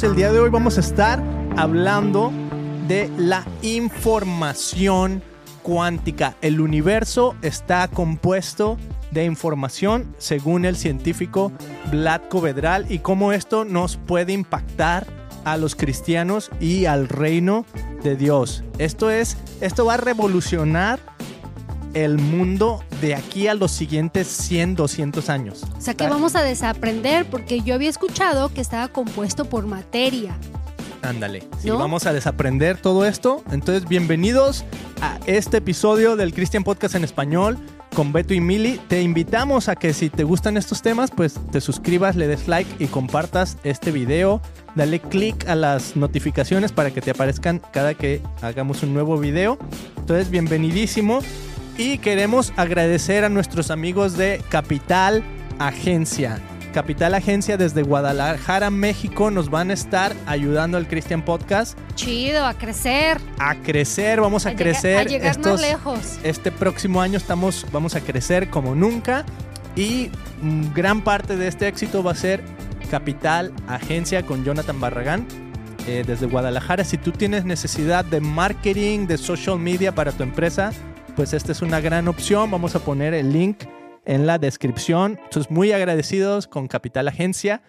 El día de hoy vamos a estar hablando de la información cuántica. El universo está compuesto de información según el científico Vlad Vedral y cómo esto nos puede impactar a los cristianos y al reino de Dios. Esto es, esto va a revolucionar el mundo de aquí a los siguientes 100, 200 años. O sea que vamos a desaprender porque yo había escuchado que estaba compuesto por materia. Ándale, sí, vamos a desaprender todo esto. Entonces, bienvenidos a este episodio del Christian Podcast en español con Beto y Mili. Te invitamos a que si te gustan estos temas, pues te suscribas, le des like y compartas este video. Dale click a las notificaciones para que te aparezcan cada que hagamos un nuevo video. Entonces, bienvenidísimo. Y queremos agradecer a nuestros amigos de Capital Agencia. Capital Agencia desde Guadalajara, México, nos van a estar ayudando al Christian Podcast. Chido, a crecer. A crecer, vamos a, crecer. a llegar más lejos. Este próximo año estamos, vamos a crecer como nunca. Y gran parte de este éxito va a ser Capital Agencia con Jonathan Barragán. Eh, desde Guadalajara, si tú tienes necesidad de marketing, de social media para tu empresa, pues esta es una gran opción. Vamos a poner el link en la descripción. Entonces, muy agradecidos con Capital Agencia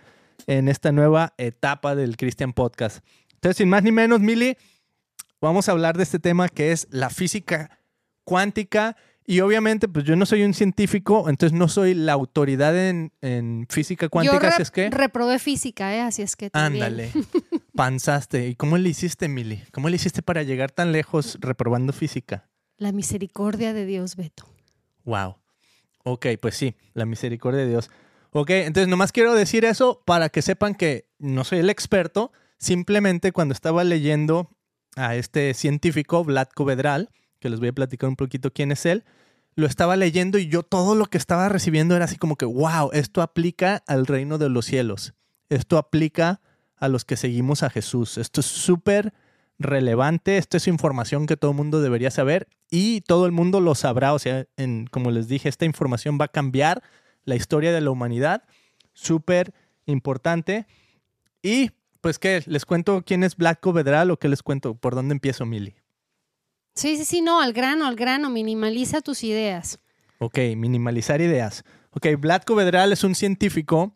en esta nueva etapa del Christian Podcast. Entonces, sin más ni menos, Mili, vamos a hablar de este tema que es la física cuántica. Y obviamente, pues yo no soy un científico, entonces no soy la autoridad en, física cuántica, así es que... reprobé física, ¿eh? Así es que también. Ándale, panzaste. ¿Y cómo le hiciste, Mili? ¿Cómo le hiciste para llegar tan lejos reprobando física? La misericordia de Dios, Beto. Wow. Ok, pues sí, la misericordia de Dios. Ok, entonces nomás quiero decir eso para que sepan que no soy el experto. Simplemente cuando estaba leyendo a este científico, Vlad Vedral, que les voy a platicar un poquito quién es él, lo estaba leyendo y yo todo lo que estaba recibiendo era así como que, wow, esto aplica al reino de los cielos. Esto aplica a los que seguimos a Jesús. Esto es súper relevante. Esto es información que todo el mundo debería saber y todo el mundo lo sabrá. O sea, en, como les dije, esta información va a cambiar la historia de la humanidad. Súper importante. Y pues, ¿qué? ¿Les cuento quién es Black Vedral o qué les cuento? ¿Por dónde empiezo, Mili? Sí, sí, sí, no, al grano, al grano. Minimaliza tus ideas. Ok, minimalizar ideas. Ok, Black Vedral es un científico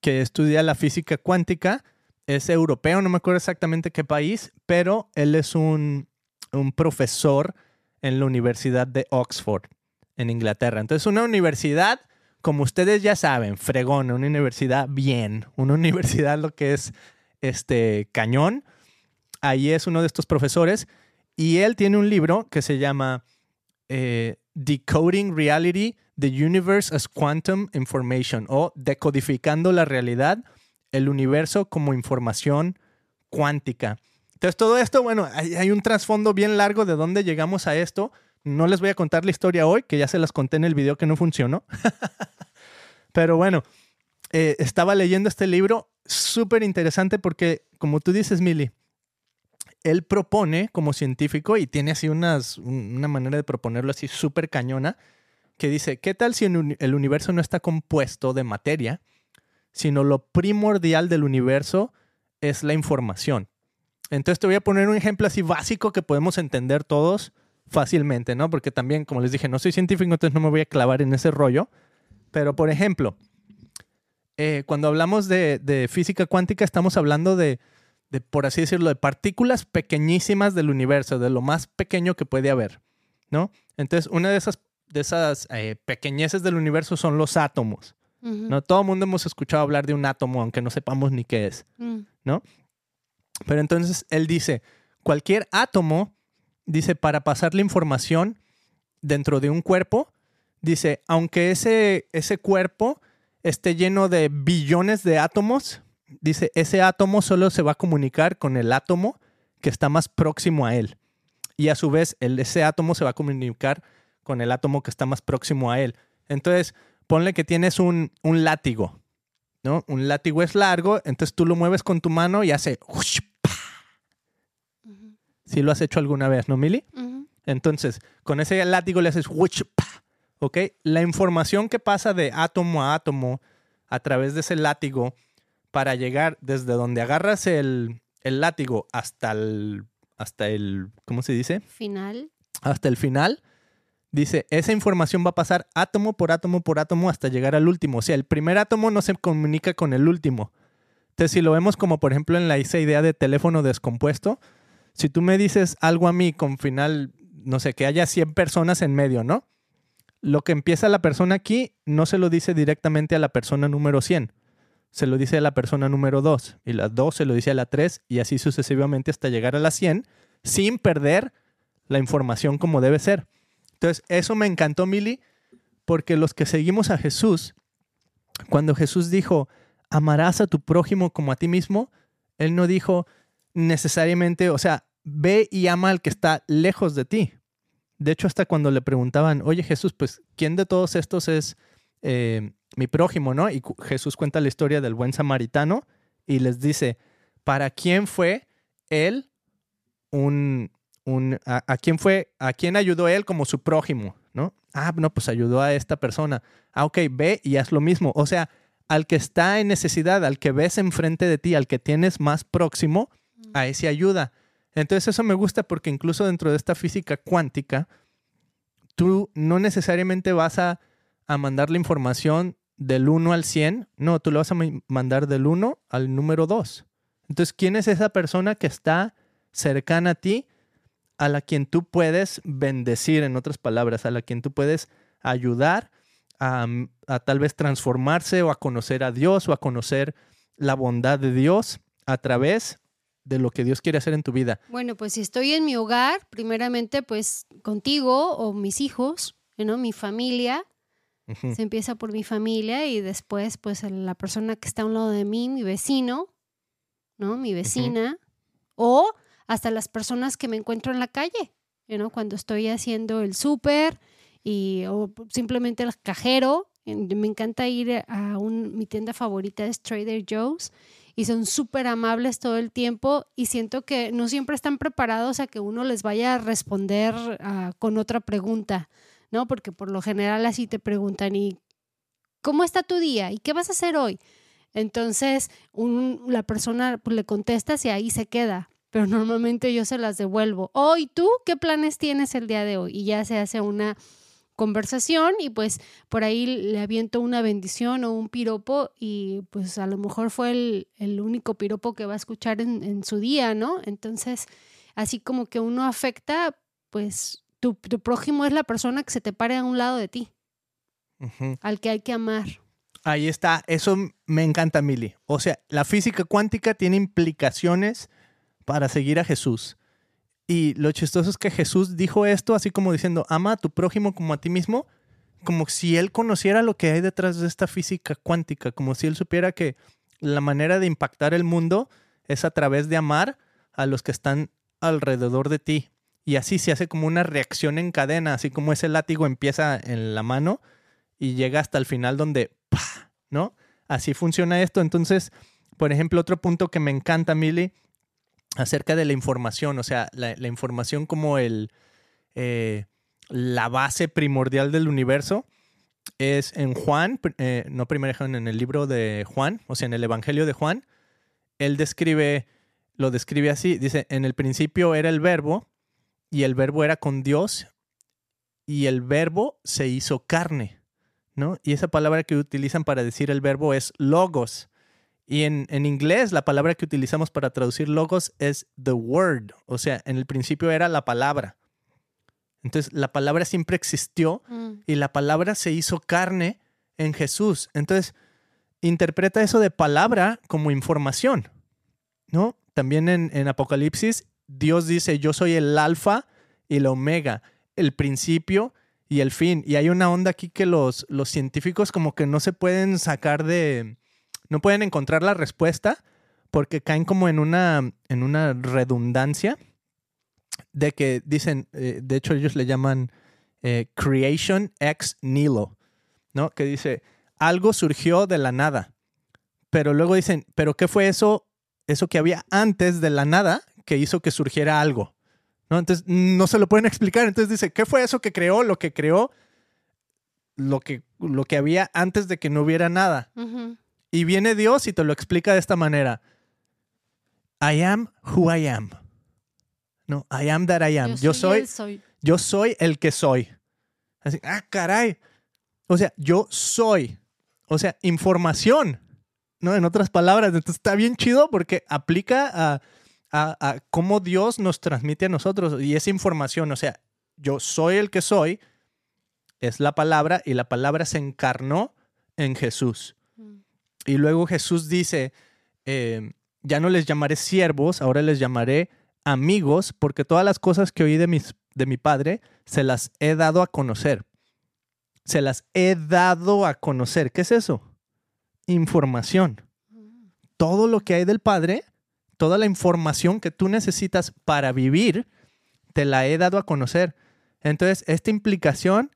que estudia la física cuántica es europeo, no me acuerdo exactamente qué país, pero él es un, profesor en la Universidad de Oxford, en Inglaterra. Entonces, una universidad, como ustedes ya saben, fregón, una universidad bien, una universidad lo que es este cañón. Ahí es uno de estos profesores y él tiene un libro que se llama eh, Decoding Reality, The Universe as Quantum Information o Decodificando la Realidad el universo como información cuántica. Entonces, todo esto, bueno, hay, un trasfondo bien largo de dónde llegamos a esto. No les voy a contar la historia hoy, que ya se las conté en el video que no funcionó. Pero bueno, eh, estaba leyendo este libro, súper interesante porque, como tú dices, Mili, él propone como científico y tiene así unas, una manera de proponerlo así súper cañona, que dice, ¿qué tal si el universo no está compuesto de materia? Sino lo primordial del universo es la información. Entonces te voy a poner un ejemplo así básico que podemos entender todos fácilmente, ¿no? Porque también, como les dije, no soy científico, entonces no me voy a clavar en ese rollo. Pero, por ejemplo, eh, cuando hablamos de, física cuántica, estamos hablando de, por así decirlo, de partículas pequeñísimas del universo, de lo más pequeño que puede haber, ¿no? Entonces, una de esas, de esas eh, pequeñeces del universo son los átomos. ¿No? Todo el mundo hemos escuchado hablar de un átomo, aunque no sepamos ni qué es, mm. ¿no? Pero entonces él dice, cualquier átomo, dice, para pasar la información dentro de un cuerpo, dice, aunque ese, ese cuerpo esté lleno de billones de átomos, dice, ese átomo solo se va a comunicar con el átomo que está más próximo a él. Y a su vez, el, ese átomo se va a comunicar con el átomo que está más próximo a él. Entonces, ponle que tienes un, látigo, ¿no? Un látigo es largo, entonces tú lo mueves con tu mano y hace... Si lo has hecho alguna vez, ¿no, Mili? Entonces, con ese látigo le haces... ¿Ok? La información que pasa de átomo a átomo a través de ese látigo para llegar desde donde agarras el, el látigo hasta el, hasta el, ¿cómo se dice? Final. Hasta el final, dice, esa información va a pasar átomo por átomo por átomo hasta llegar al último. O sea, el primer átomo no se comunica con el último. Entonces, si lo vemos como, por ejemplo, en la, esa idea de teléfono descompuesto, si tú me dices algo a mí con final, no sé, que haya 100 personas en medio, ¿no? Lo que empieza la persona aquí no se lo dice directamente a la persona número 100 se lo dice a la persona número 2 y la 2 se lo dice a la 3 y así sucesivamente hasta llegar a la 100 sin perder la información como debe ser. Entonces, eso me encantó, Mili, porque los que seguimos a Jesús, cuando Jesús dijo, amarás a tu prójimo como a ti mismo, Él no dijo necesariamente, o sea, ve y ama al que está lejos de ti. De hecho, hasta cuando le preguntaban, oye Jesús, pues, ¿quién de todos estos es eh, mi prójimo, ¿no? Y Jesús cuenta la historia del buen samaritano y les dice, ¿para quién fue él un, un a, quién fue, a quién ayudó él como su prójimo, ¿no? Ah, no, pues ayudó a esta persona. Ah, ok, ve y haz lo mismo. O sea, al que está en necesidad, al que ves enfrente de ti, al que tienes más próximo, a ese ayuda. Entonces eso me gusta porque incluso dentro de esta física cuántica, tú no necesariamente vas a a mandar la información del 1 al 100. No, tú le vas a mandar del 1 al número 2. Entonces, ¿quién es esa persona que está cercana a ti, a la quien tú puedes bendecir, en otras palabras, a la quien tú puedes ayudar a, a tal vez transformarse o a conocer a Dios o a conocer la bondad de Dios a través de lo que Dios quiere hacer en tu vida? Bueno, pues si estoy en mi hogar, primeramente pues contigo o mis hijos, ¿no? mi familia, se empieza por mi familia y después, pues, la persona que está a un lado de mí, mi vecino, ¿no? Mi vecina. O hasta las personas que me encuentro en la calle, ¿no? Cuando estoy haciendo el súper o simplemente el cajero. Me encanta ir a mi tienda favorita es Trader Joe's y son súper amables todo el tiempo y siento que no siempre están preparados a que uno les vaya a responder ah, con otra pregunta. ¿no? Porque por lo general así te preguntan, ¿y cómo está tu día? ¿Y qué vas a hacer hoy? Entonces, la persona pues, le contesta y ahí se queda, pero normalmente yo se las devuelvo. Hoy oh, tú qué planes tienes el día de hoy? Y ya se hace una conversación y pues por ahí le aviento una bendición o un piropo y pues a lo mejor fue el, único piropo que va a escuchar en, en, su día, ¿no? Entonces, así como que uno afecta, pues tu, prójimo es la persona que se te pare a un lado de ti, al que hay que amar. Ahí está, eso me encanta, Mili. O sea, la física cuántica tiene implicaciones para seguir a Jesús. Y lo chistoso es que Jesús dijo esto así como diciendo, ama a tu prójimo como a ti mismo, como si él conociera lo que hay detrás de esta física cuántica, como si él supiera que la manera de impactar el mundo es a través de amar a los que están alrededor de ti y así se hace como una reacción en cadena, así como ese látigo empieza en la mano y llega hasta el final donde, ¿no? Así funciona esto. Entonces, por ejemplo, otro punto que me encanta, Mili, acerca de la información, o sea, la, información como el, eh, la base primordial del universo, es en Juan, eh, no primero en el libro de Juan, o sea, en el Evangelio de Juan, él describe, lo describe así, dice, en el principio era el verbo y el verbo era con Dios y el verbo se hizo carne, ¿no? Y esa palabra que utilizan para decir el verbo es logos. Y en, inglés la palabra que utilizamos para traducir logos es the word, o sea, en el principio era la palabra. Entonces la palabra siempre existió mm. y la palabra se hizo carne en Jesús. Entonces interpreta eso de palabra como información, ¿no? También en, en Apocalipsis Dios dice, yo soy el alfa y el omega, el principio y el fin. Y hay una onda aquí que los, los científicos como que no se pueden sacar de, no pueden encontrar la respuesta porque caen como en una, en una redundancia de que dicen, eh, de hecho ellos le llaman eh, creation ex nihilo, ¿no? Que dice, algo surgió de la nada. Pero luego dicen, ¿pero qué fue eso, eso que había antes de la nada que hizo que surgiera algo. ¿no? Entonces no se lo pueden explicar. Entonces dice, ¿qué fue eso que creó? Lo que creó lo que, lo que había antes de que no hubiera nada. Y viene Dios y te lo explica de esta manera. I am who I am. No, I am that I am. Yo, soy, soy. yo soy el que soy. Así, ah, caray. O sea, yo soy. O sea, información. ¿No? En otras palabras, entonces está bien chido porque aplica a, a, a cómo Dios nos transmite a nosotros y esa información. O sea, yo soy el que soy, es la palabra y la palabra se encarnó en Jesús. Y luego Jesús dice, eh, ya no les llamaré siervos, ahora les llamaré amigos, porque todas las cosas que oí de, mis, de mi Padre se las he dado a conocer. Se las he dado a conocer. ¿Qué es eso? Información. Todo lo que hay del Padre, toda la información que tú necesitas para vivir, te la he dado a conocer. Entonces, esta implicación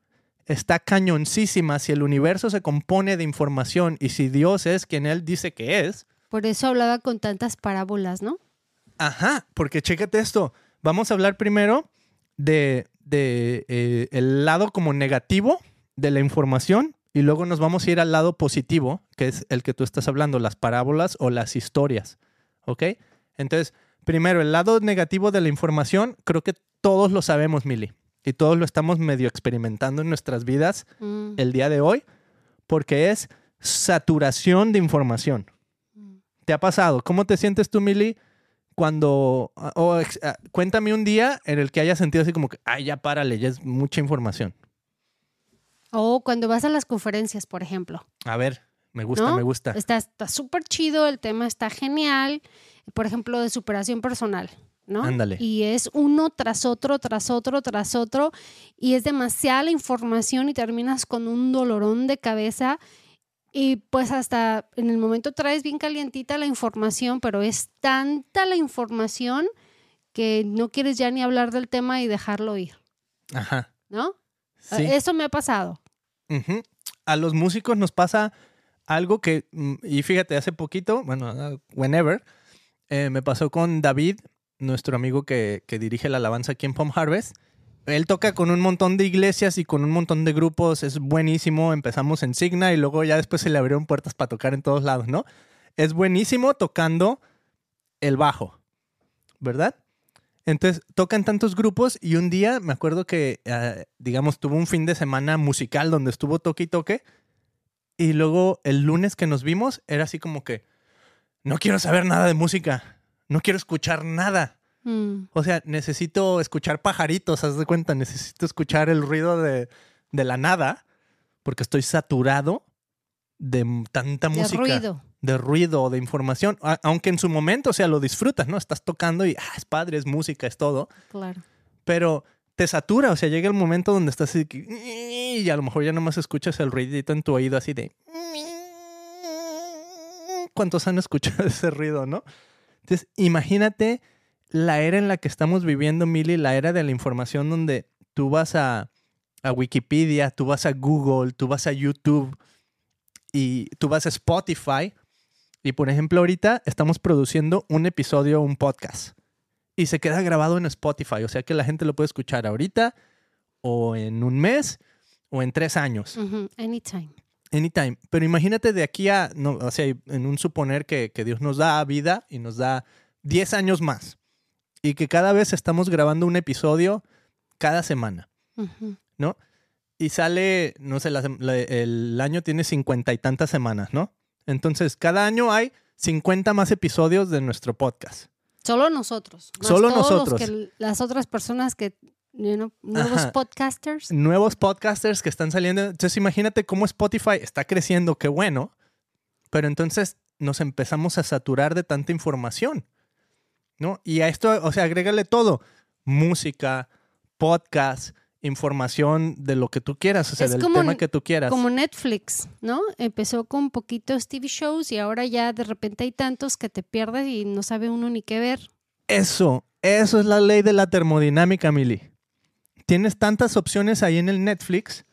está cañoncísima si el universo se compone de información y si Dios es quien Él dice que es. Por eso hablaba con tantas parábolas, ¿no? Ajá, porque chécate esto. Vamos a hablar primero de, de, eh, el lado como negativo de la información y luego nos vamos a ir al lado positivo, que es el que tú estás hablando, las parábolas o las historias. ¿Ok? Entonces, primero, el lado negativo de la información, creo que todos lo sabemos, Mili. Y todos lo estamos medio experimentando en nuestras vidas Mm, el día de hoy, porque es saturación de información. mm. ¿Te ha pasado? ¿Cómo te sientes tú, Mili, cuando... o ex- ah, cuéntame un día en el que hayas sentido así como que, ay, ya párale, ya es mucha información. O cuando vas a las conferencias, por ejemplo. A ver, me gusta, ¿no? me gusta. Está está súper chido, el tema está genial. Por ejemplo, de superación personal, ¿no? Ándale. Y es uno tras otro, tras otro, tras otro. Y es demasiada la información y terminas con un dolorón de cabeza. Y pues hasta en el momento traes bien calientita la información, pero es tanta la información que no quieres ya ni hablar del tema y dejarlo ir, Ajá. ¿no? Sí. Eso me ha pasado. A los músicos nos pasa algo que, mm, y fíjate, hace poquito, bueno, whenever, eh, me pasó con David, nuestro amigo que, que dirige la alabanza aquí en Palm Harvest. Él toca con un montón de iglesias y con un montón de grupos, es buenísimo. Empezamos en Signa y luego ya después se le abrieron puertas para tocar en todos lados, ¿no? Es buenísimo tocando el bajo, ¿verdad? Entonces tocan tantos grupos y un día me acuerdo que, eh, digamos, tuvo un fin de semana musical donde estuvo toque y toque. Y luego el lunes que nos vimos era así como que, no quiero saber nada de música, no quiero escuchar nada. Mm, O sea, necesito escuchar pajaritos, haz de cuenta, necesito escuchar el ruido de, de la nada, porque estoy saturado de tanta de música ruido. de ruido, de información, A- aunque en su momento, o sea, lo disfrutas, ¿no? Estás tocando y ah, es padre, es música, es todo, Claro. pero te satura, o sea, llega el momento donde estás así que- y a lo mejor ya nomás escuchas el ruidito en tu oído así de ¿Cuántos han escuchado ese ruido, no? Entonces, imagínate la era en la que estamos viviendo, Mili, la era de la información donde tú vas a, a Wikipedia, tú vas a Google, tú vas a YouTube y tú vas a Spotify. Y por ejemplo, ahorita estamos produciendo un episodio, un podcast. Y se queda grabado en Spotify. O sea que la gente lo puede escuchar ahorita, o en un mes, o en tres años. Anytime. Anytime. Pero imagínate de aquí a, no, o sea, en un suponer que, que Dios nos da vida y nos da 10 años más. Y que cada vez estamos grabando un episodio cada semana. ¿no? Y sale, no sé, la el año tiene cincuenta y tantas semanas, ¿no? Entonces, cada año hay 50 más episodios de nuestro podcast. Solo nosotros. más Solo todos los nosotros. que- las otras personas que, you know, nuevos Ajá. podcasters. nuevos podcasters que están saliendo. Entonces imagínate cómo Spotify está creciendo, qué bueno, pero entonces nos empezamos a saturar de tanta información, ¿no? Y a esto, o sea, agrégale todo, música, podcast, información de lo que tú quieras, o sea, Es del como tema que tú quieras. Como Netflix, ¿no? Empezó con poquitos TV shows y ahora ya de repente hay tantos que te pierdes y no sabe uno ni qué ver. Eso, eso es la ley de la termodinámica, Mili. Tienes tantas opciones ahí en el Netflix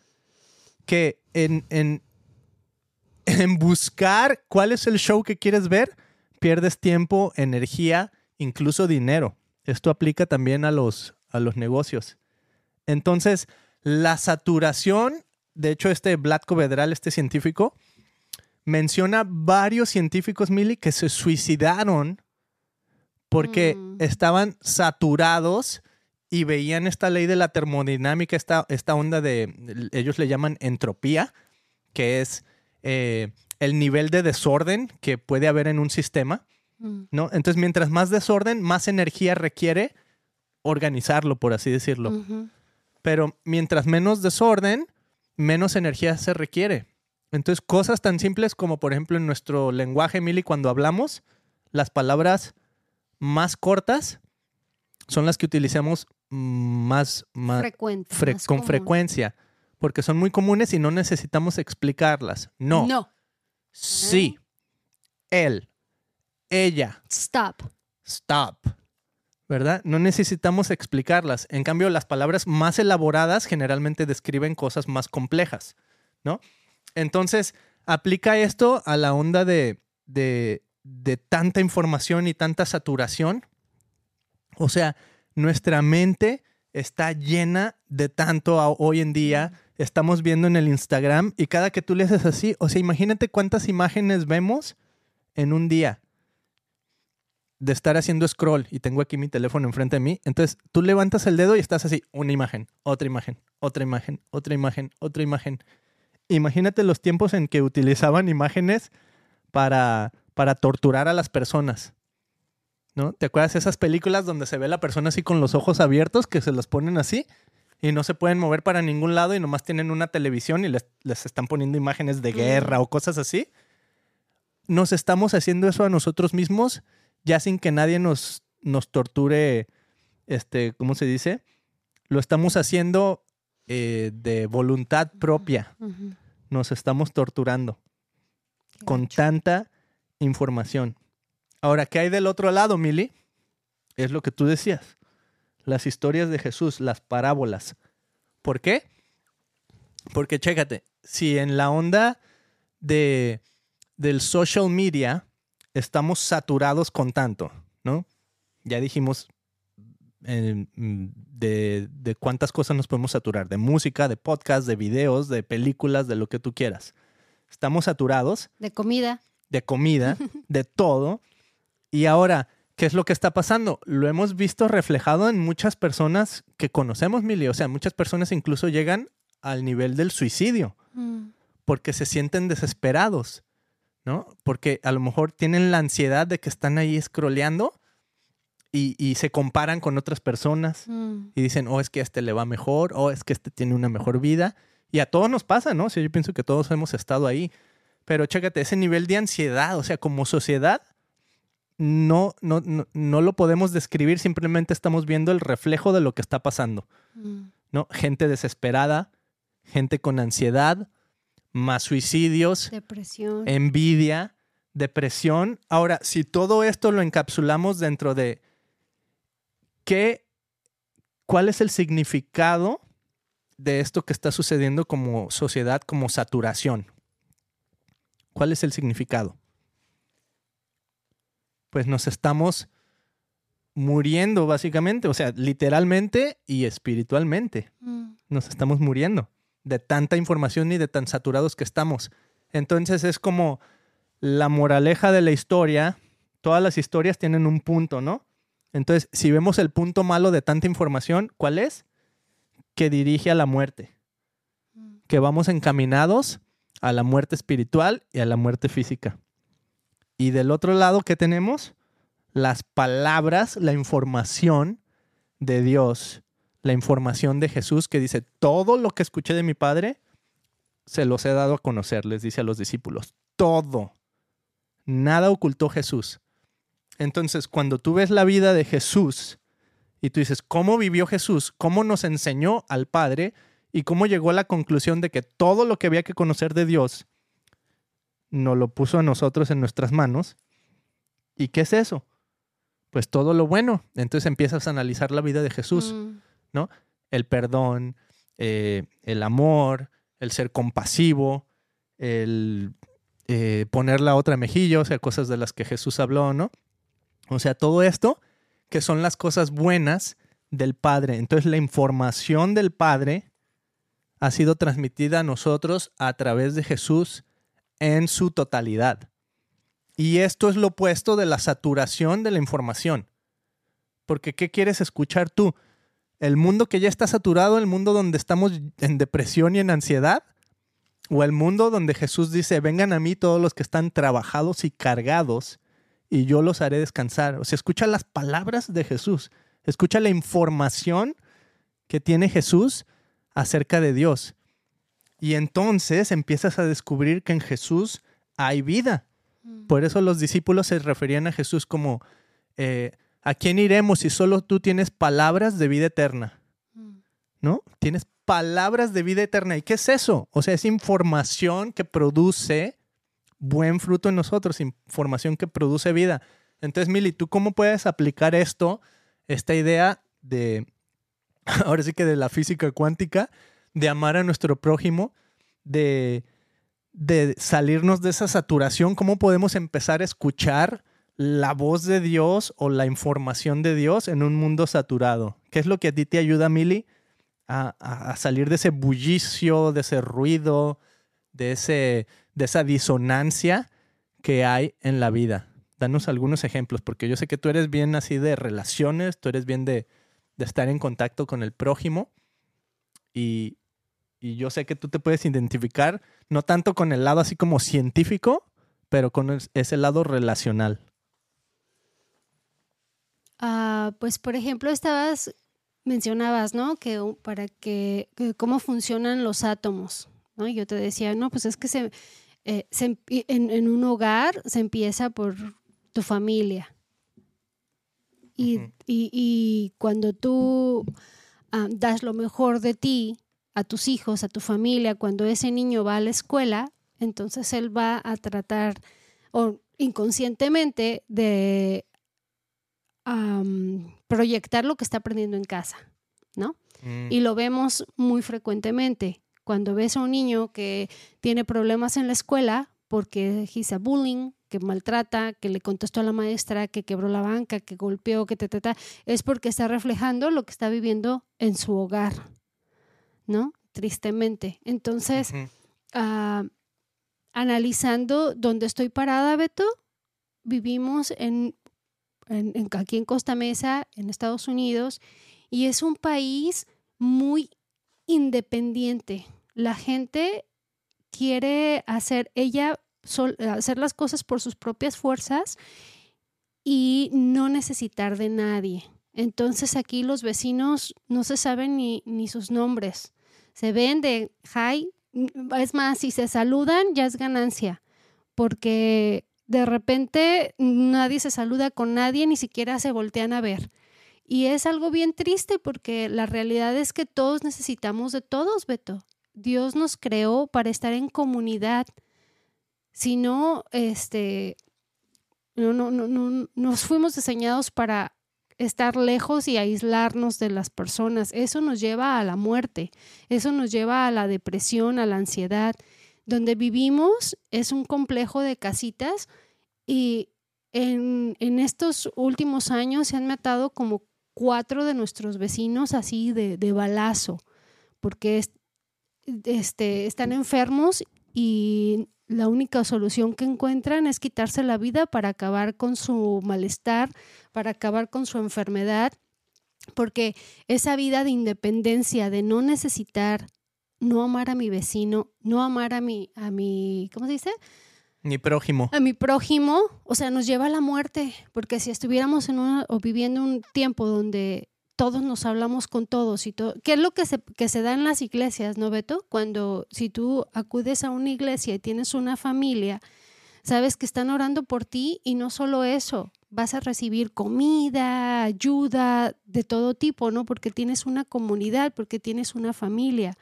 que en, en, en buscar cuál es el show que quieres ver, pierdes tiempo, energía, incluso dinero. Esto aplica también a los, a los negocios. Entonces, la saturación, de hecho, este Vlatko Vedral, este científico, menciona varios científicos, Mili, que se suicidaron porque Mm. estaban saturados y veían esta ley de la termodinámica, esta, esta onda de, ellos le llaman entropía, que es eh, el nivel de desorden que puede haber en un sistema, Mm. ¿no? Entonces, mientras más desorden, más energía requiere organizarlo, por así decirlo. Pero mientras menos desorden, menos energía se requiere. Entonces, cosas tan simples como, por ejemplo, en nuestro lenguaje, Mili, cuando hablamos, las palabras más cortas son las que utilizamos más, más Frecuente. fre- más con común. frecuencia, porque son muy comunes y no necesitamos explicarlas. No, No. sí, él, ella, Stop. stop, ¿verdad? No necesitamos explicarlas. En cambio, las palabras más elaboradas generalmente describen cosas más complejas, ¿no? Entonces, aplica esto a la onda de, de, de tanta información y tanta saturación. O sea, nuestra mente está llena de tanto hoy en día. Estamos viendo en el Instagram y cada que tú le haces así, o sea, imagínate cuántas imágenes vemos en un día de estar haciendo scroll y tengo aquí mi teléfono enfrente de mí. Entonces tú levantas el dedo y estás así, una imagen, otra imagen, otra imagen, otra imagen, otra imagen. Imagínate los tiempos en que utilizaban imágenes para, para torturar a las personas. ¿No? ¿Te acuerdas de esas películas donde se ve la persona así con los ojos abiertos, que se los ponen así y no se pueden mover para ningún lado y nomás tienen una televisión y les, les están poniendo imágenes de Mm. guerra o cosas así? Nos estamos haciendo eso a nosotros mismos ya sin que nadie nos, nos torture, este, ¿cómo se dice? Lo estamos haciendo eh, de voluntad propia. Nos estamos torturando Qué con tanta información. Ahora, ¿qué hay del otro lado, Mili? Es lo que tú decías. Las historias de Jesús, las parábolas. ¿Por qué? Porque chécate, si en la onda de, del social media estamos saturados con tanto, ¿no? Ya dijimos eh, de, de cuántas cosas nos podemos saturar, de música, de podcast, de videos, de películas, de lo que tú quieras. Estamos saturados De comida. de comida, de todo. Y ahora, ¿qué es lo que está pasando? Lo hemos visto reflejado en muchas personas que conocemos, Mili. O sea, muchas personas incluso llegan al nivel del suicidio Mm. porque se sienten desesperados, ¿no? Porque a lo mejor tienen la ansiedad de que están ahí scrolleando y, y se comparan con otras personas Mm. y dicen, oh, es que a este le va mejor, o es que este tiene una mejor vida. Y a todos nos pasa, ¿no? O sea, yo pienso que todos hemos estado ahí. Pero chécate, ese nivel de ansiedad, o sea, como sociedad, no, no, no, no lo podemos describir, simplemente estamos viendo el reflejo de lo que está pasando, Mm. ¿no? Gente desesperada, gente con ansiedad, más suicidios, Depresión. envidia, depresión. Ahora, si todo esto lo encapsulamos dentro de qué, cuál es el significado de esto que está sucediendo como sociedad, como saturación. ¿Cuál es el significado? Pues nos estamos muriendo básicamente, o sea, literalmente y espiritualmente Mm. nos estamos muriendo de tanta información y de tan saturados que estamos. Entonces es como la moraleja de la historia, todas las historias tienen un punto, ¿no? Entonces, si vemos el punto malo de tanta información, ¿cuál es? Que dirige a la muerte, Mm. que vamos encaminados a la muerte espiritual y a la muerte física. Y del otro lado, ¿qué tenemos? Las palabras, la información de Dios, la información de Jesús que dice, todo lo que escuché de mi Padre, se los he dado a conocer, les dice a los discípulos. Todo. Nada ocultó Jesús. Entonces, cuando tú ves la vida de Jesús y tú dices, ¿cómo vivió Jesús? ¿Cómo nos enseñó al Padre? ¿Y cómo llegó a la conclusión de que todo lo que había que conocer de Dios nos lo puso a nosotros en nuestras manos? ¿Y qué es eso? Pues todo lo bueno. Entonces empiezas a analizar la vida de Jesús Mm. el perdón, eh, el amor, el ser compasivo, el eh, poner la otra mejilla, o sea, cosas de las que Jesús habló, ¿no? O sea, todo esto que son las cosas buenas del Padre. Entonces la información del Padre ha sido transmitida a nosotros a través de Jesús en su totalidad. Y esto es lo opuesto de la saturación de la información. Porque ¿qué quieres escuchar tú? ¿El mundo que ya está saturado, el mundo donde estamos en depresión y en ansiedad? ¿O el mundo donde Jesús dice, vengan a mí todos los que están trabajados y cargados y yo los haré descansar? O sea, escucha las palabras de Jesús, escucha la información que tiene Jesús acerca de Dios. Y entonces empiezas a descubrir que en Jesús hay vida. Mm. Por eso los discípulos se referían a Jesús como, eh, ¿a quién iremos si solo tú tienes palabras de vida eterna? Mm. ¿No? Tienes palabras de vida eterna. ¿Y qué es eso? O sea, es información que produce buen fruto en nosotros, información que produce vida. Entonces, Mili, ¿tú cómo puedes aplicar esto, esta idea de, ahora sí que de la física cuántica, de amar a nuestro prójimo, de, de salirnos de esa saturación, cómo podemos empezar a escuchar la voz de Dios o la información de Dios en un mundo saturado. ¿Qué es lo que a ti te ayuda, Mili, a, a, salir de ese bullicio, de ese ruido, de, ese, de esa disonancia que hay en la vida? Danos algunos ejemplos, porque yo sé que tú eres bien así de relaciones, tú eres bien de, de estar en contacto con el prójimo y, y yo sé que tú te puedes identificar no tanto con el lado así como científico, pero con ese lado relacional. Ah, pues por ejemplo, estabas, mencionabas, ¿no? Que para que, cómo funcionan los átomos, ¿no? yo te decía, no, pues es que se, eh, en, un hogar se empieza por tu familia. Y, y, cuando tú ah, das lo mejor de ti, a tus hijos, a tu familia, cuando ese niño va a la escuela, entonces él va a tratar o inconscientemente de proyectar lo que está aprendiendo en casa, ¿no? Mm. Y lo vemos muy frecuentemente. Cuando ves a un niño que tiene problemas en la escuela porque hizo bullying, que maltrata, que le contestó a la maestra, que quebró la banca, que golpeó, que te, te, es porque está reflejando lo que está viviendo en su hogar, ¿no? Tristemente. Entonces, ah, analizando dónde estoy parada, Beto, vivimos en, aquí en Costa Mesa, en Estados Unidos, y es un país muy independiente. La gente quiere hacer ella hacer las cosas por sus propias fuerzas y no necesitar de nadie. Entonces aquí los vecinos no se saben ni, ni sus nombres. Se ven de hi, es más, si se saludan ya es ganancia, porque de repente nadie se saluda con nadie, ni siquiera se voltean a ver. Y es algo bien triste porque la realidad es que todos necesitamos de todos, Beto. Dios nos creó para estar en comunidad. Si no, este, no, no, no, no, nos fuimos diseñados para estar lejos y aislarnos de las personas. Eso nos lleva a la muerte, eso nos lleva a la depresión, a la ansiedad. Donde vivimos es un complejo de casitas y en, estos últimos años se han matado como cuatro de nuestros vecinos así de, de balazo, porque este, están enfermos y la única solución que encuentran es quitarse la vida para acabar con su malestar, para acabar con su enfermedad, porque esa vida de independencia, de no necesitar, no amar a mi vecino, no amar a mi, a mi, ¿cómo se dice? Mi prójimo. A mi prójimo, o sea, nos lleva a la muerte, porque si estuviéramos en una, o viviendo un tiempo donde todos nos hablamos con todos y todo. ¿Qué es lo que se, que se da en las iglesias, no, Beto? Cuando si tú acudes a una iglesia y tienes una familia, sabes que están orando por ti y no solo eso, vas a recibir comida, ayuda de todo tipo, ¿no? Porque tienes una comunidad, porque tienes una familia.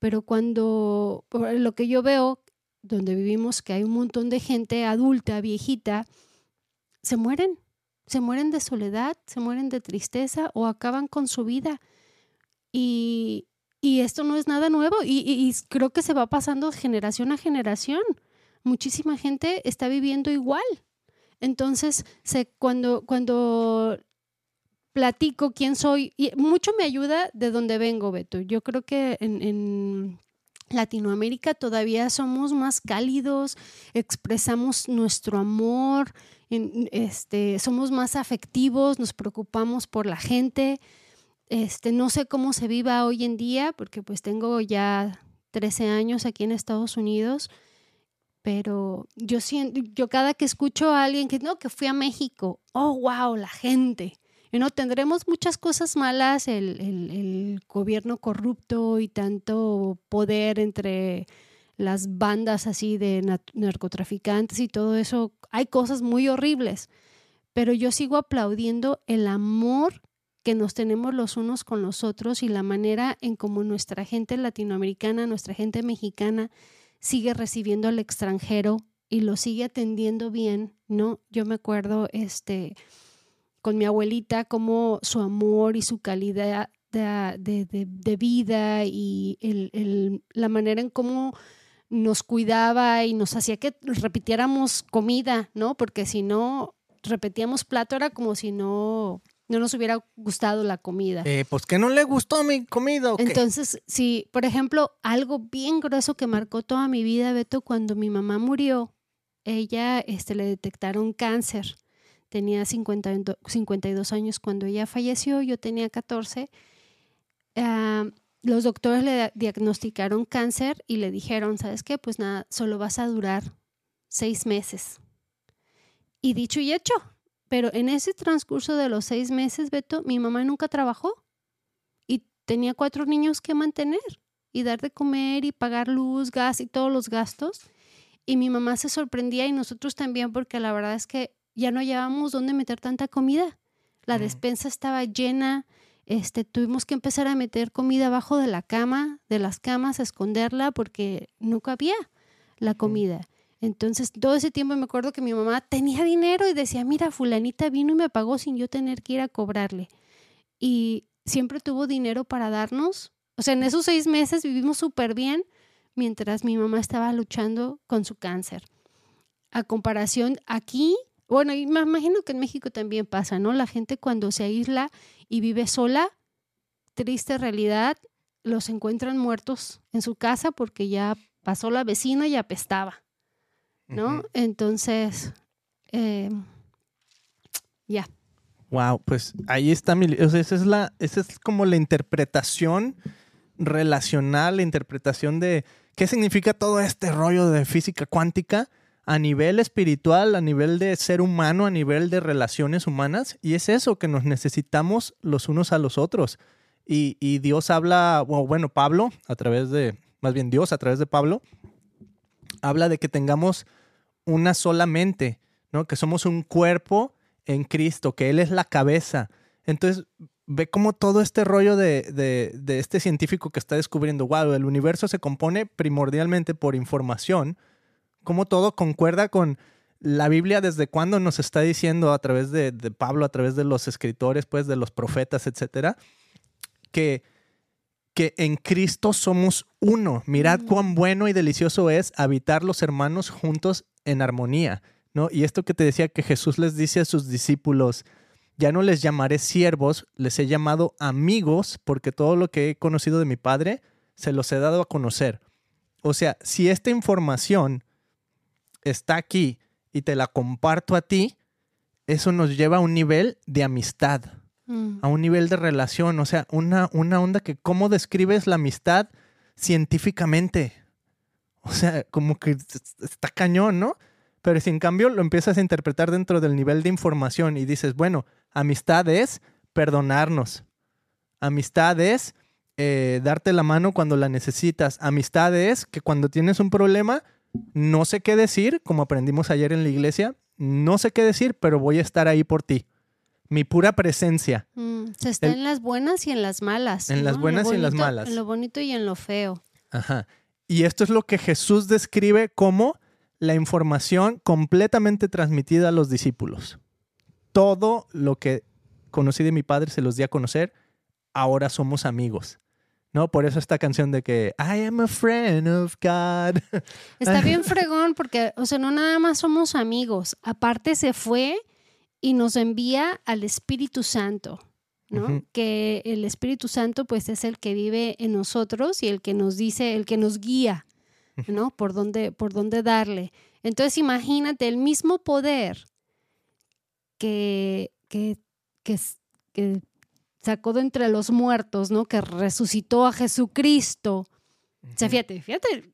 Pero cuando lo que yo veo, donde vivimos, que hay un montón de gente adulta, viejita, se mueren se mueren de soledad, se mueren de tristeza o acaban con su vida. Y, esto no es nada nuevo y, creo que se va pasando generación a generación. Muchísima gente está viviendo igual. Entonces, cuando, cuando platico quién soy, y mucho me ayuda de dónde vengo, Beto. Yo creo que en, Latinoamérica todavía somos más cálidos, expresamos nuestro amor, este, somos más afectivos, nos preocupamos por la gente. Este, no sé cómo se viva hoy en día, porque pues tengo ya 13 años aquí en Estados Unidos, pero yo siento, yo cada que escucho a alguien que no, que fui a México, oh, wow, la gente. Y no tendremos muchas cosas malas, el, el gobierno corrupto y tanto poder entre las bandas así de narcotraficantes y todo eso, hay cosas muy horribles, pero yo sigo aplaudiendo el amor que nos tenemos los unos con los otros y la manera en cómo nuestra gente latinoamericana, nuestra gente mexicana sigue recibiendo al extranjero y lo sigue atendiendo bien, ¿no? Yo me acuerdo este con mi abuelita cómo su amor y su calidad de, vida y el, la manera en cómo nos cuidaba y nos hacía que repitiéramos comida, ¿no? Porque si no repetíamos plato era como si no, no nos hubiera gustado la comida. Eh, pues que no le gustó mi comida. Entonces, sí, por ejemplo, algo bien grueso que marcó toda mi vida, Beto, cuando mi mamá murió, ella este, le detectaron cáncer. Tenía 52 años cuando ella falleció, yo tenía 14 los doctores le diagnosticaron cáncer y le dijeron, ¿sabes qué? Pues nada, solo vas a durar seis meses. Y dicho y hecho, pero en ese transcurso de los seis meses, Beto, mi mamá nunca trabajó y tenía cuatro niños que mantener y dar de comer y pagar luz, gas y todos los gastos. Y mi mamá se sorprendía y nosotros también porque la verdad es que ya no hallábamos dónde meter tanta comida. La despensa estaba llena, este, tuvimos que empezar a meter comida abajo de la cama, de las camas, a esconderla porque no cabía la comida. Entonces, todo ese tiempo me acuerdo que mi mamá tenía dinero y decía, mira, fulanita vino y me pagó sin yo tener que ir a cobrarle. Y siempre tuvo dinero para darnos. O sea, en esos seis meses vivimos súper bien mientras mi mamá estaba luchando con su cáncer. A comparación, aquí bueno, y me imagino que en México también pasa, ¿no? La gente cuando se aísla y vive sola, triste realidad, los encuentran muertos en su casa porque ya pasó la vecina y apestaba, ¿no? Entonces, eh, ya. Wow, pues ahí está mi, o sea, esa es la, esa es como la interpretación relacional, la interpretación de qué significa todo este rollo de física cuántica a nivel espiritual, a nivel de ser humano, a nivel de relaciones humanas. Y es eso, que nos necesitamos los unos a los otros. Y, Dios habla, bueno, Pablo, a través de, más bien Dios, a través de Pablo, habla de que tengamos una sola mente, ¿no? Que somos un cuerpo en Cristo, que Él es la cabeza. Entonces, ve cómo todo este rollo de, de, de este científico que está descubriendo, wow, el universo se compone primordialmente por información, cómo todo concuerda con la Biblia desde cuándo nos está diciendo a través de, Pablo, a través de los escritores, pues de los profetas, etcétera, que, que en Cristo somos uno. Mirad cuán bueno y delicioso es habitar los hermanos juntos en armonía, ¿no? Y esto que te decía que Jesús les dice a sus discípulos, ya no les llamaré siervos, les he llamado amigos, porque todo lo que he conocido de mi Padre se los he dado a conocer. O sea, si esta información está aquí y te la comparto a ti, eso nos lleva a un nivel de amistad, mm. a un nivel de relación, o sea, una, una onda que cómo describes la amistad científicamente. O sea, como que está cañón, ¿no? Pero si en cambio lo empiezas a interpretar dentro del nivel de información y dices, bueno, amistad es perdonarnos. Amistad es eh, darte la mano cuando la necesitas. Amistad es que cuando tienes un problema, no sé qué decir, como aprendimos ayer en la iglesia, no sé qué decir, pero voy a estar ahí por ti. Mi pura presencia. Mm, se está en las buenas y en las malas. En las buenas y en las malas. En lo bonito y en lo feo. Ajá. Y esto es lo que Jesús describe como la información completamente transmitida a los discípulos. Todo lo que conocí de mi Padre se los di a conocer, ahora somos amigos. ¿No? Por eso esta canción de que I am a friend of God. Está bien fregón porque, o sea, no nada más somos amigos, aparte se fue y nos envía al Espíritu Santo. ¿no? Que el Espíritu Santo pues es el que vive en nosotros y el que nos dice, el que nos guía, ¿no? Por dónde, por dónde darle. Entonces imagínate el mismo poder que, que, que, que sacó de entre los muertos, ¿no? Que resucitó a Jesucristo. O sea, fíjate, fíjate,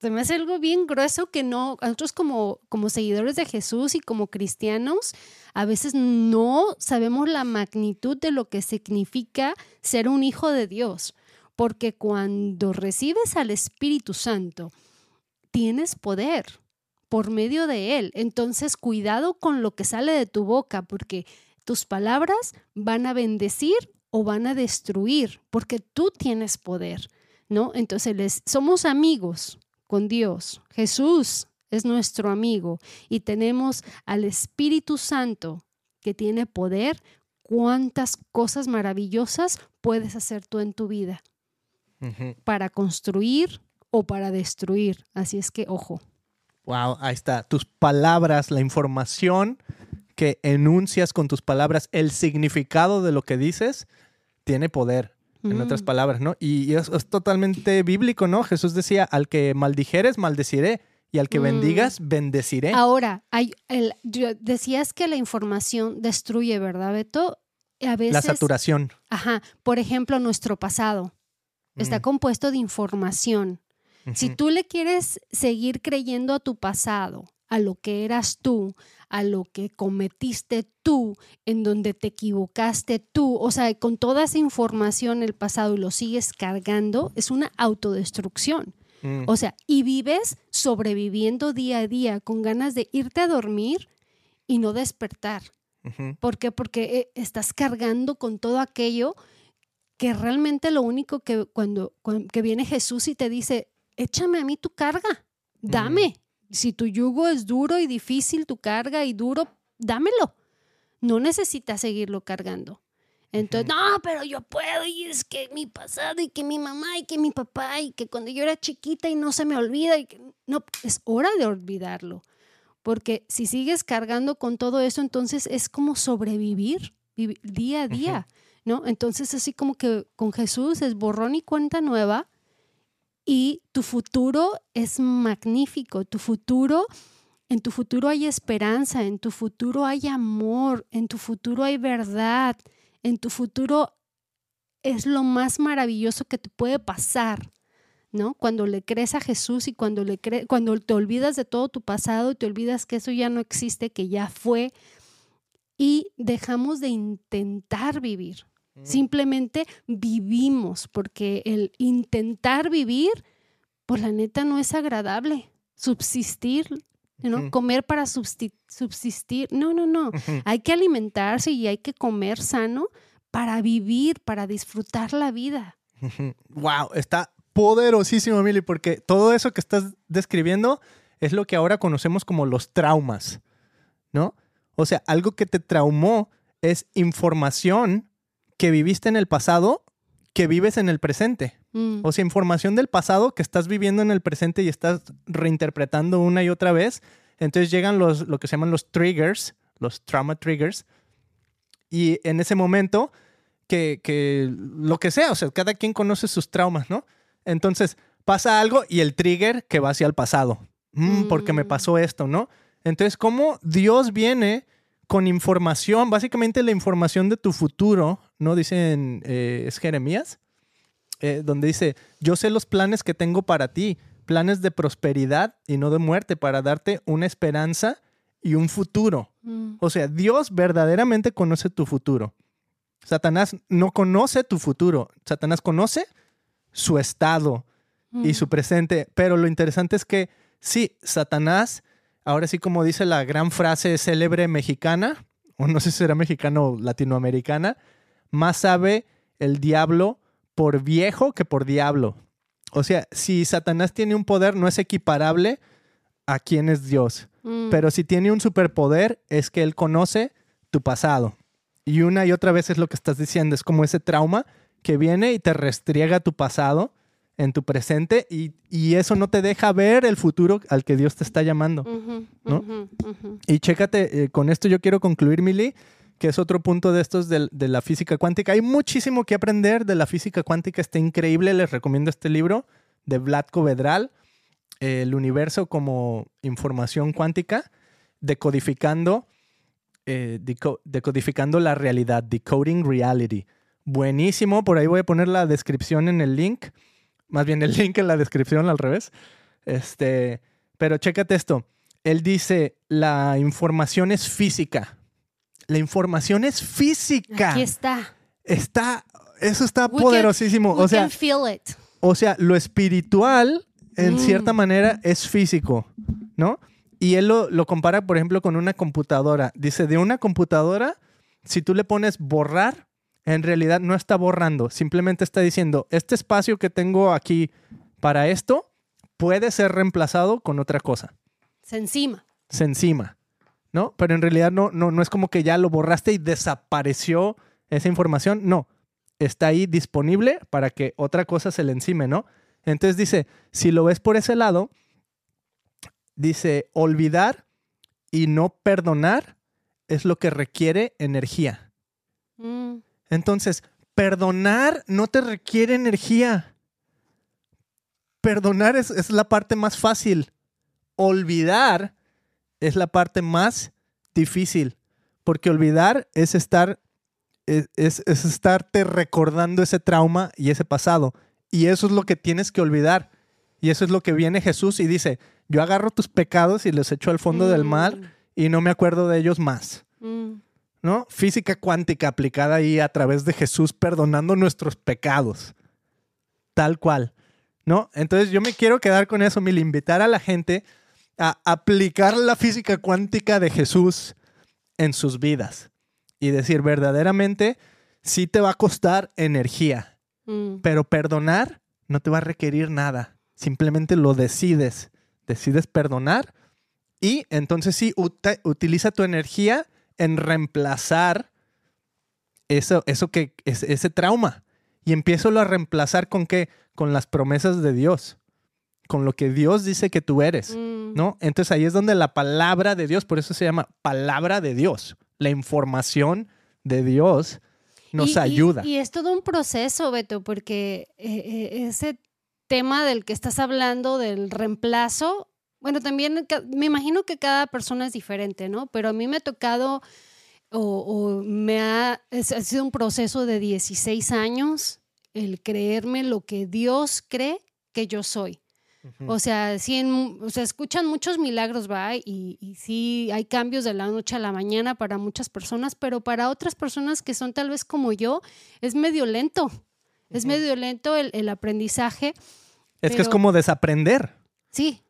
se me hace algo bien grueso que no, nosotros como, como seguidores de Jesús y como cristianos, a veces no sabemos la magnitud de lo que significa ser un hijo de Dios, porque cuando recibes al Espíritu Santo, tienes poder por medio de Él. Entonces, cuidado con lo que sale de tu boca, porque tus palabras van a bendecir o van a destruir, porque tú tienes poder, ¿no? Entonces, les, somos amigos, con Dios. Jesús es nuestro amigo y tenemos al Espíritu Santo que tiene poder. ¿Cuántas cosas maravillosas puedes hacer tú en tu vida? Para construir o para destruir. Así es que, ojo. Wow, ahí está. Tus palabras, la información que enuncias con tus palabras, el significado de lo que dices, tiene poder en otras mm. palabras, ¿no? Y, es, totalmente bíblico, ¿no? Jesús decía, al que maldijeres, maldeciré. Y al que mm. bendigas, bendeciré. Ahora, hay el, decías que la información destruye, ¿verdad, Beto? A veces, la saturación. Ajá. Por ejemplo, nuestro pasado está mm. compuesto de información. Si tú le quieres seguir creyendo a tu pasado, a lo que eras tú, a lo que cometiste tú, en donde te equivocaste tú, o sea, con toda esa información el pasado y lo sigues cargando, es una autodestrucción. Mm. O sea, y vives sobreviviendo día a día con ganas de irte a dormir y no despertar. ¿Por qué? Porque eh, estás cargando con todo aquello que realmente lo único que cuando, que viene Jesús y te dice, échame a mí tu carga, dame, si tu yugo es duro y difícil, tu carga y duro, dámelo. No necesitas seguirlo cargando. Entonces, no, pero yo puedo y es que mi pasado y que mi mamá y que mi papá y que cuando yo era chiquita y no se me olvida y que no, es hora de olvidarlo. Porque si sigues cargando con todo eso, entonces es como sobrevivir día a día, ¿no? Entonces así como que con Jesús es borrón y cuenta nueva y tu futuro es magnífico, tu futuro, en tu futuro hay esperanza, en tu futuro hay amor, en tu futuro hay verdad, en tu futuro es lo más maravilloso que te puede pasar. ¿No? Cuando le crees a Jesús y cuando, le cuando te olvidas de todo tu pasado y te olvidas que eso ya no existe, que ya fue, y dejamos de intentar vivir, Simplemente vivimos, porque el intentar vivir, pues la neta no es agradable. Subsistir, ¿no? Comer para subsistir. No, no, no. Hay que alimentarse y hay que comer sano para vivir, para disfrutar la vida. Wow, está poderosísimo, Mili, porque todo eso que estás describiendo es lo que ahora conocemos como los traumas, ¿no? O sea, algo que te traumó es información que viviste en el pasado que vives en el presente. Mm. O sea, información del pasado que estás viviendo en el presente y estás reinterpretando una y otra vez. Entonces llegan los, lo que se llaman los triggers, los trauma triggers. Y en ese momento, que, que lo que sea, o sea, cada quien conoce sus traumas, ¿no? Entonces pasa algo y el trigger que va hacia el pasado. Mm, porque me mm. pasó esto, ¿no? Entonces, ¿cómo Dios viene con información, básicamente la información de tu futuro, ¿no? Dicen, eh, es Jeremías, eh, donde dice, yo sé los planes que tengo para ti, planes de prosperidad y no de muerte, para darte una esperanza y un futuro. Mm. O sea, Dios verdaderamente conoce tu futuro. Satanás no conoce tu futuro, Satanás conoce su estado y mm. su presente, pero lo interesante es que sí, Satanás ahora sí como dice la gran frase célebre mexicana, o no sé si será mexicana o latinoamericana, más sabe el diablo por viejo que por diablo. O sea, si Satanás tiene un poder, no es equiparable a quién es Dios. Mm. Pero si tiene un superpoder, es que Él conoce tu pasado. Y una y otra vez es lo que estás diciendo, es como ese trauma que viene y te restriega tu pasado en tu presente y, eso no te deja ver el futuro al que Dios te está llamando. ¿no? Y chécate, eh, con esto yo quiero concluir, Mili, que es otro punto de estos de, de, la física cuántica. Hay muchísimo que aprender de la física cuántica, está increíble, les recomiendo este libro de Vladko Vedral, El universo como información cuántica, decodificando, eh, decodificando la realidad, decoding reality. Buenísimo, por ahí voy a poner la descripción en el link, más bien el link en la descripción al revés. Este, pero chécate esto. Él dice, la información es física. La información es física. Aquí está. Está, eso está poderosísimo. o sea, o sea, lo espiritual, en mm. cierta manera, es físico, ¿no? Y él lo, lo, compara, por ejemplo, con una computadora. Dice, de una computadora, si tú le pones borrar, en realidad no está borrando, simplemente está diciendo, este espacio que tengo aquí para esto puede ser reemplazado con otra cosa. Se encima. Se encima, ¿no? Pero en realidad no, no, no es como que ya lo borraste y desapareció esa información, no, está ahí disponible para que otra cosa se le encime, ¿no? Entonces dice, si lo ves por ese lado, dice, olvidar y no perdonar es lo que requiere energía. Mm. Entonces, perdonar no te requiere energía. Perdonar es, la parte más fácil. Olvidar es la parte más difícil. Porque olvidar es estar, es, es, estarte recordando ese trauma y ese pasado. Y eso es lo que tienes que olvidar. Y eso es lo que viene Jesús y dice, yo agarro tus pecados y los echo al fondo del mar mm. y no me acuerdo de ellos más. Mm. ¿No? Física cuántica aplicada ahí a través de Jesús perdonando nuestros pecados. Tal cual, ¿no? Entonces yo me quiero quedar con eso, Mil, invitar a la gente a aplicar la física cuántica de Jesús en sus vidas y decir verdaderamente, sí te va a costar energía, mm. pero perdonar no te va a requerir nada, simplemente lo decides, decides perdonar y entonces sí, utiliza tu energía en reemplazar eso, eso que, ese trauma. Y empiezo a reemplazar con qué? Con las promesas de Dios. Con lo que Dios dice que tú eres. Mm. ¿No? Entonces ahí es donde la palabra de Dios, por eso se llama palabra de Dios. La información de Dios nos ayuda. Y, es todo un proceso, Beto, porque eh, eh, ese tema del que estás hablando, del reemplazo, bueno, también me imagino que cada persona es diferente, ¿no? Pero a mí me ha tocado o, me ha, ha, sido un proceso de 16 años el creerme lo que Dios cree que yo soy. O sea, sí, o sea, escuchan muchos milagros, va, y, y, sí hay cambios de la noche a la mañana para muchas personas, pero para otras personas que son tal vez como yo, es medio lento. Es medio lento el, el aprendizaje. Es que es como desaprender. Sí,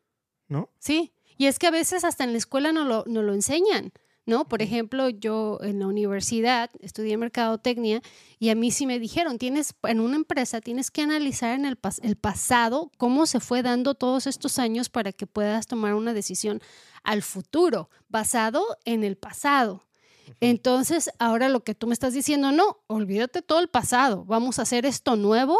¿no? Sí, y es que a veces hasta en la escuela no lo, no lo enseñan. ¿no? Por ejemplo, yo en la universidad estudié mercadotecnia y a mí sí me dijeron, tienes en una empresa tienes que analizar en el, el, pasado cómo se fue dando todos estos años para que puedas tomar una decisión al futuro, basado en el pasado. Entonces, ahora lo que tú me estás diciendo, no, olvídate todo el pasado, vamos a hacer esto nuevo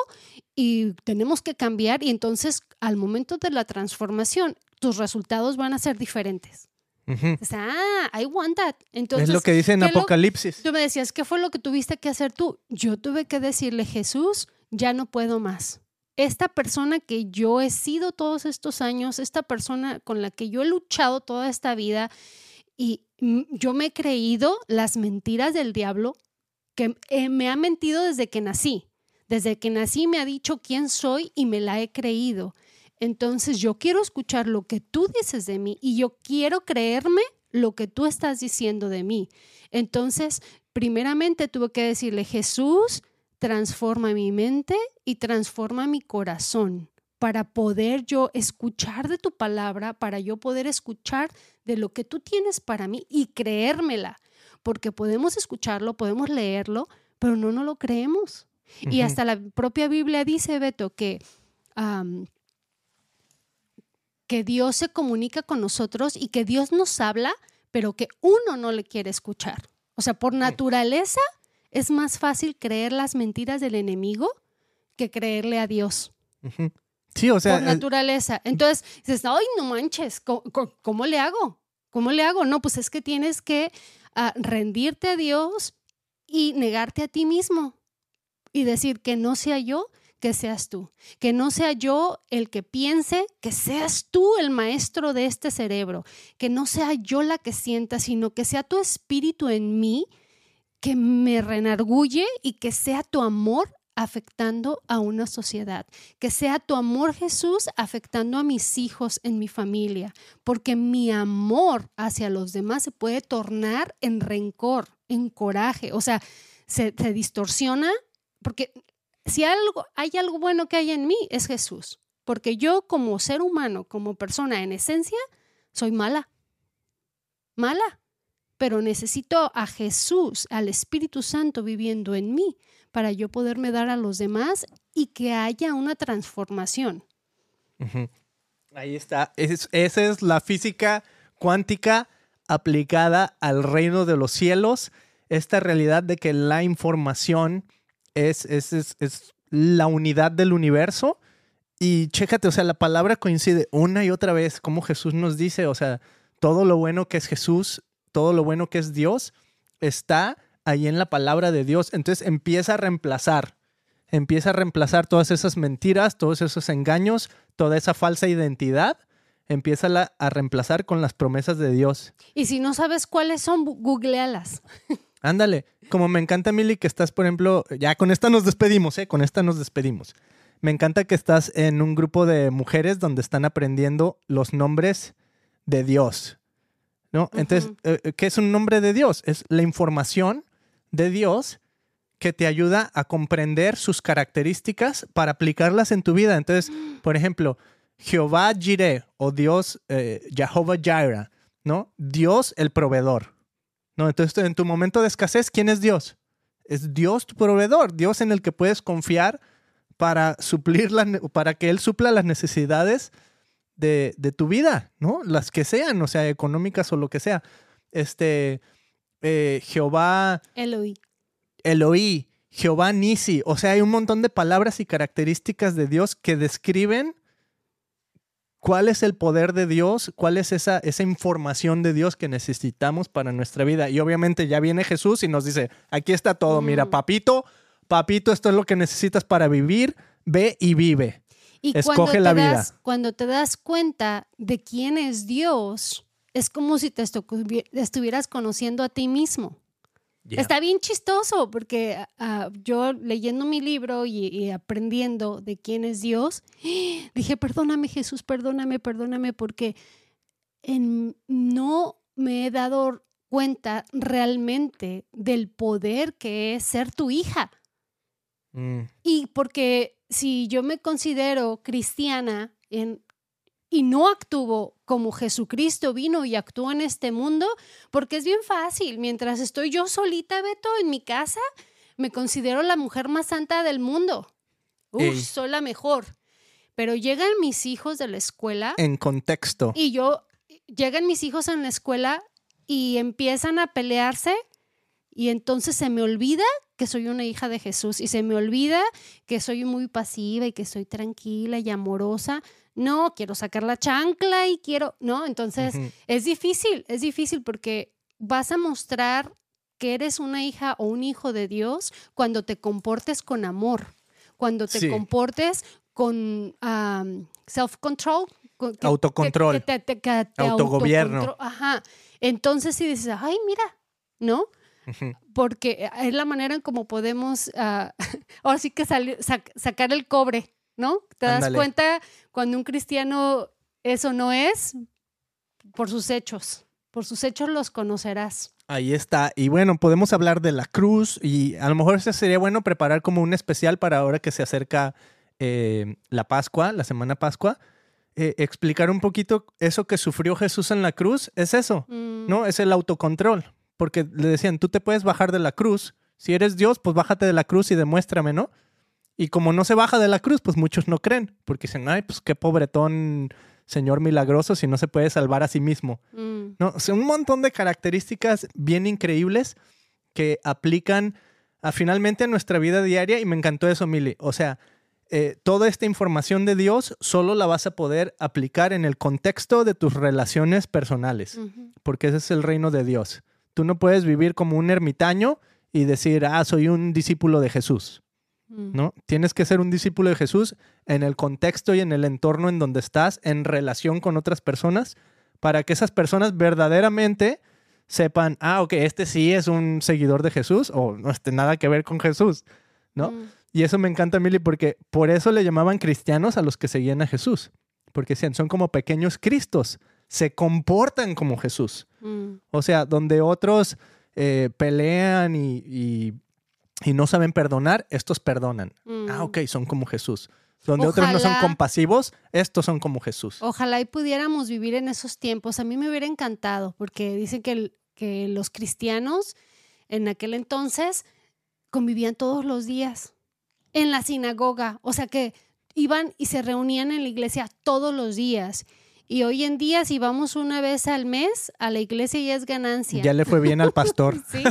y tenemos que cambiar y entonces al momento de la transformación tus resultados van a ser diferentes. o sea, ah, I want that. Entonces, es lo que dice en Apocalipsis. tú me decías, ¿qué fue lo que tuviste que hacer tú? Yo tuve que decirle, Jesús, ya no puedo más. Esta persona que yo he sido todos estos años, esta persona con la que yo he luchado toda esta vida y yo me he creído las mentiras del diablo que eh, me ha mentido desde que nací. Desde que nací me ha dicho quién soy y me la he creído. Entonces yo quiero escuchar lo que tú dices de mí y yo quiero creerme lo que tú estás diciendo de mí. Entonces, primeramente tuve que decirle, Jesús, transforma mi mente y transforma mi corazón para poder yo escuchar de tu palabra, para yo poder escuchar de lo que tú tienes para mí y creérmela, porque podemos escucharlo, podemos leerlo, pero no nos lo creemos. Y hasta la propia Biblia dice, Beto, que que Dios se comunica con nosotros y que Dios nos habla, pero que uno no le quiere escuchar. O sea, por naturaleza es más fácil creer las mentiras del enemigo que creerle a Dios. Sí, o sea. Por naturaleza. Entonces dices, ay, no manches, ¿cómo, le hago? ¿cómo le hago? No, pues es que tienes que ah, rendirte a Dios y negarte a ti mismo y decir que no sea yo, que seas tú. Que no sea yo el que piense, que seas tú el maestro de este cerebro. Que no sea yo la que sienta, sino que sea tu espíritu en mí que me renarguye y que sea tu amor afectando a una sociedad, que sea tu amor Jesús afectando a mis hijos en mi familia, porque mi amor hacia los demás se puede tornar en rencor, en coraje, o sea, se, distorsiona, porque si algo, hay algo bueno que hay en mí, es Jesús, porque yo como ser humano, como persona en esencia, soy mala, mala, pero necesito a Jesús, al Espíritu Santo viviendo en mí para yo poderme dar a los demás y que haya una transformación. Ahí está. esa es la física cuántica aplicada al reino de los cielos. Esta realidad de que la información es, es, es la unidad del universo. Y chécate, o sea, la palabra coincide una y otra vez, como Jesús nos dice, o sea, todo lo bueno que es Jesús, todo lo bueno que es Dios, está ahí en la palabra de Dios. Entonces empieza a reemplazar, empieza a reemplazar todas esas mentiras, todos esos engaños, toda esa falsa identidad. Empieza a reemplazar con las promesas de Dios. Y si no sabes cuáles son, googlealas. Ándale, como me encanta, Mili, que estás, por ejemplo, ya con esta nos despedimos, ¿eh? Con esta nos despedimos. Me encanta que estás en un grupo de mujeres donde están aprendiendo los nombres de Dios. ¿No? Entonces, eh, ¿qué es un nombre de Dios? Es la información de Dios que te ayuda a comprender sus características para aplicarlas en tu vida. Entonces, por ejemplo, Jehová Jireh o Dios eh, Jehová Jireh, ¿no? Dios el proveedor, ¿no? Entonces, en tu momento de escasez, ¿quién es Dios? Es Dios tu proveedor, Dios en el que puedes confiar para suplir para que Él supla las necesidades de, de, tu vida, ¿no? Las que sean, o sea, económicas o lo que sea. Este, eh, Jehová. Eloí. Eloí, Jehová Nisi. O sea, hay un montón de palabras y características de Dios que describen cuál es el poder de Dios, cuál es esa, esa información de Dios que necesitamos para nuestra vida. Y obviamente ya viene Jesús y nos dice, aquí está todo, mira, mm. papito, papito, esto es lo que necesitas para vivir, ve y vive. Y Escoge la vida. cuando te das cuenta de quién es Dios, es como si te estuvieras conociendo a ti mismo. Está bien chistoso porque ah, yo leyendo mi libro y, aprendiendo de quién es Dios, dije, perdóname Jesús, perdóname, perdóname, porque no me he dado cuenta realmente del poder que es ser tu hija. Mm. Y porque si yo me considero cristiana en, y no actúo como Jesucristo vino y actuó en este mundo, porque es bien fácil. Mientras estoy yo solita, Beto, en mi casa, me considero la mujer más santa del mundo. Uf, soy la mejor. Pero llegan mis hijos de la escuela. En contexto. Y yo, llegan mis hijos en la escuela y empiezan a pelearse y entonces se me olvida que soy una hija de Jesús y se me olvida que soy muy pasiva y que soy tranquila y amorosa no, quiero sacar la chancla y quiero, ¿no? Entonces es difícil, es difícil porque vas a mostrar que eres una hija o un hijo de Dios cuando te comportes con amor, cuando te comportes con self-control. Autocontrol. Autogobierno. Ajá. Entonces si dices, ay, mira, ¿no? Porque es la manera en cómo podemos, uh, ahora sí que sacar el cobre, ¿no? Te das cuenta cuando un cristiano eso no es por sus hechos. Por sus hechos los conocerás. Ahí está. Y bueno, podemos hablar de la cruz y a lo mejor sería bueno preparar como un especial para ahora que se acerca eh, la Pascua, la Semana Pascua. Eh, explicar un poquito eso que sufrió Jesús en la cruz. Es eso, mm. ¿no? Es el autocontrol. Porque le decían, tú te puedes bajar de la cruz. Si eres Dios, pues bájate de la cruz y demuéstrame, ¿no? Y como no se baja de la cruz, pues muchos no creen, porque dicen, ay, pues qué pobretón señor milagroso si no se puede salvar a sí mismo. Mm. ¿No? O un montón de características bien increíbles que aplican a, finalmente a nuestra vida diaria y me encantó eso, Mili. O sea, eh, toda esta información de Dios solo la vas a poder aplicar en el contexto de tus relaciones personales, porque ese es el reino de Dios. Tú no puedes vivir como un ermitaño y decir, ah, soy un discípulo de Jesús. Mm. ¿No? Tienes que ser un discípulo de Jesús en el contexto y en el entorno en donde estás, en relación con otras personas, para que esas personas verdaderamente sepan, ah, ok, este sí es un seguidor de Jesús o no tiene nada que ver con Jesús, ¿no? Mm. Y eso me encanta, Mili, porque por eso le llamaban cristianos a los que seguían a Jesús. Porque decían, son como pequeños cristos, se comportan como Jesús. Mm. O sea, donde otros eh, pelean y, no saben perdonar, estos perdonan. Mm. Ah, ok, son como Jesús. Donde otros no son compasivos, estos son como Jesús. Ojalá y pudiéramos vivir en esos tiempos. A mí me hubiera encantado, porque dicen que, que los cristianos en aquel entonces convivían todos los días en la sinagoga, o sea que iban y se reunían en la iglesia todos los días. Y hoy en día, si vamos una vez al mes a la iglesia, ya es ganancia. Ya le fue bien al pastor. sí.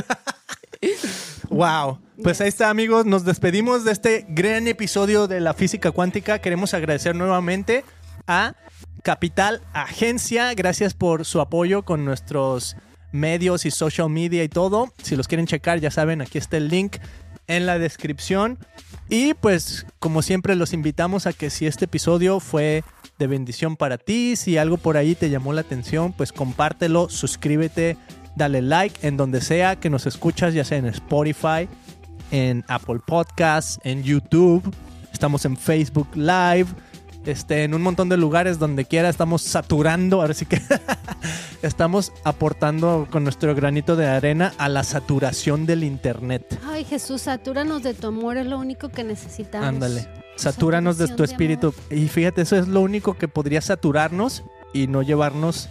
wow. Pues ahí está, amigos. Nos despedimos de este gran episodio de la física cuántica. Queremos agradecer nuevamente a Capital Agencia. Gracias por su apoyo con nuestros medios y social media y todo. Si los quieren checar, ya saben, aquí está el link en la descripción. Y pues como siempre los invitamos a que si este episodio fue de bendición para ti, si algo por ahí te llamó la atención, pues compártelo, suscríbete, dale like en donde sea que nos escuchas, ya sea en Spotify, en Apple Podcasts, en YouTube, estamos en Facebook Live este, en un montón de lugares donde quiera estamos saturando, ahora sí que estamos aportando con nuestro granito de arena a la saturación del internet. Ay Jesús, satúranos de tu amor, es lo único que necesitamos. Ándale, satúranos de tu espíritu. y fíjate, eso es lo único que podría saturarnos y no llevarnos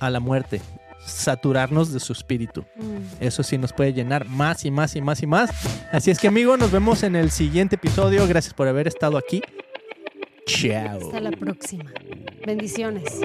a la muerte saturarnos de su espíritu. Mm. Eso sí nos puede llenar más y más y más y más. Así es que amigos, nos vemos en el siguiente episodio. Gracias por haber estado aquí. Chao. Hasta la próxima. Bendiciones.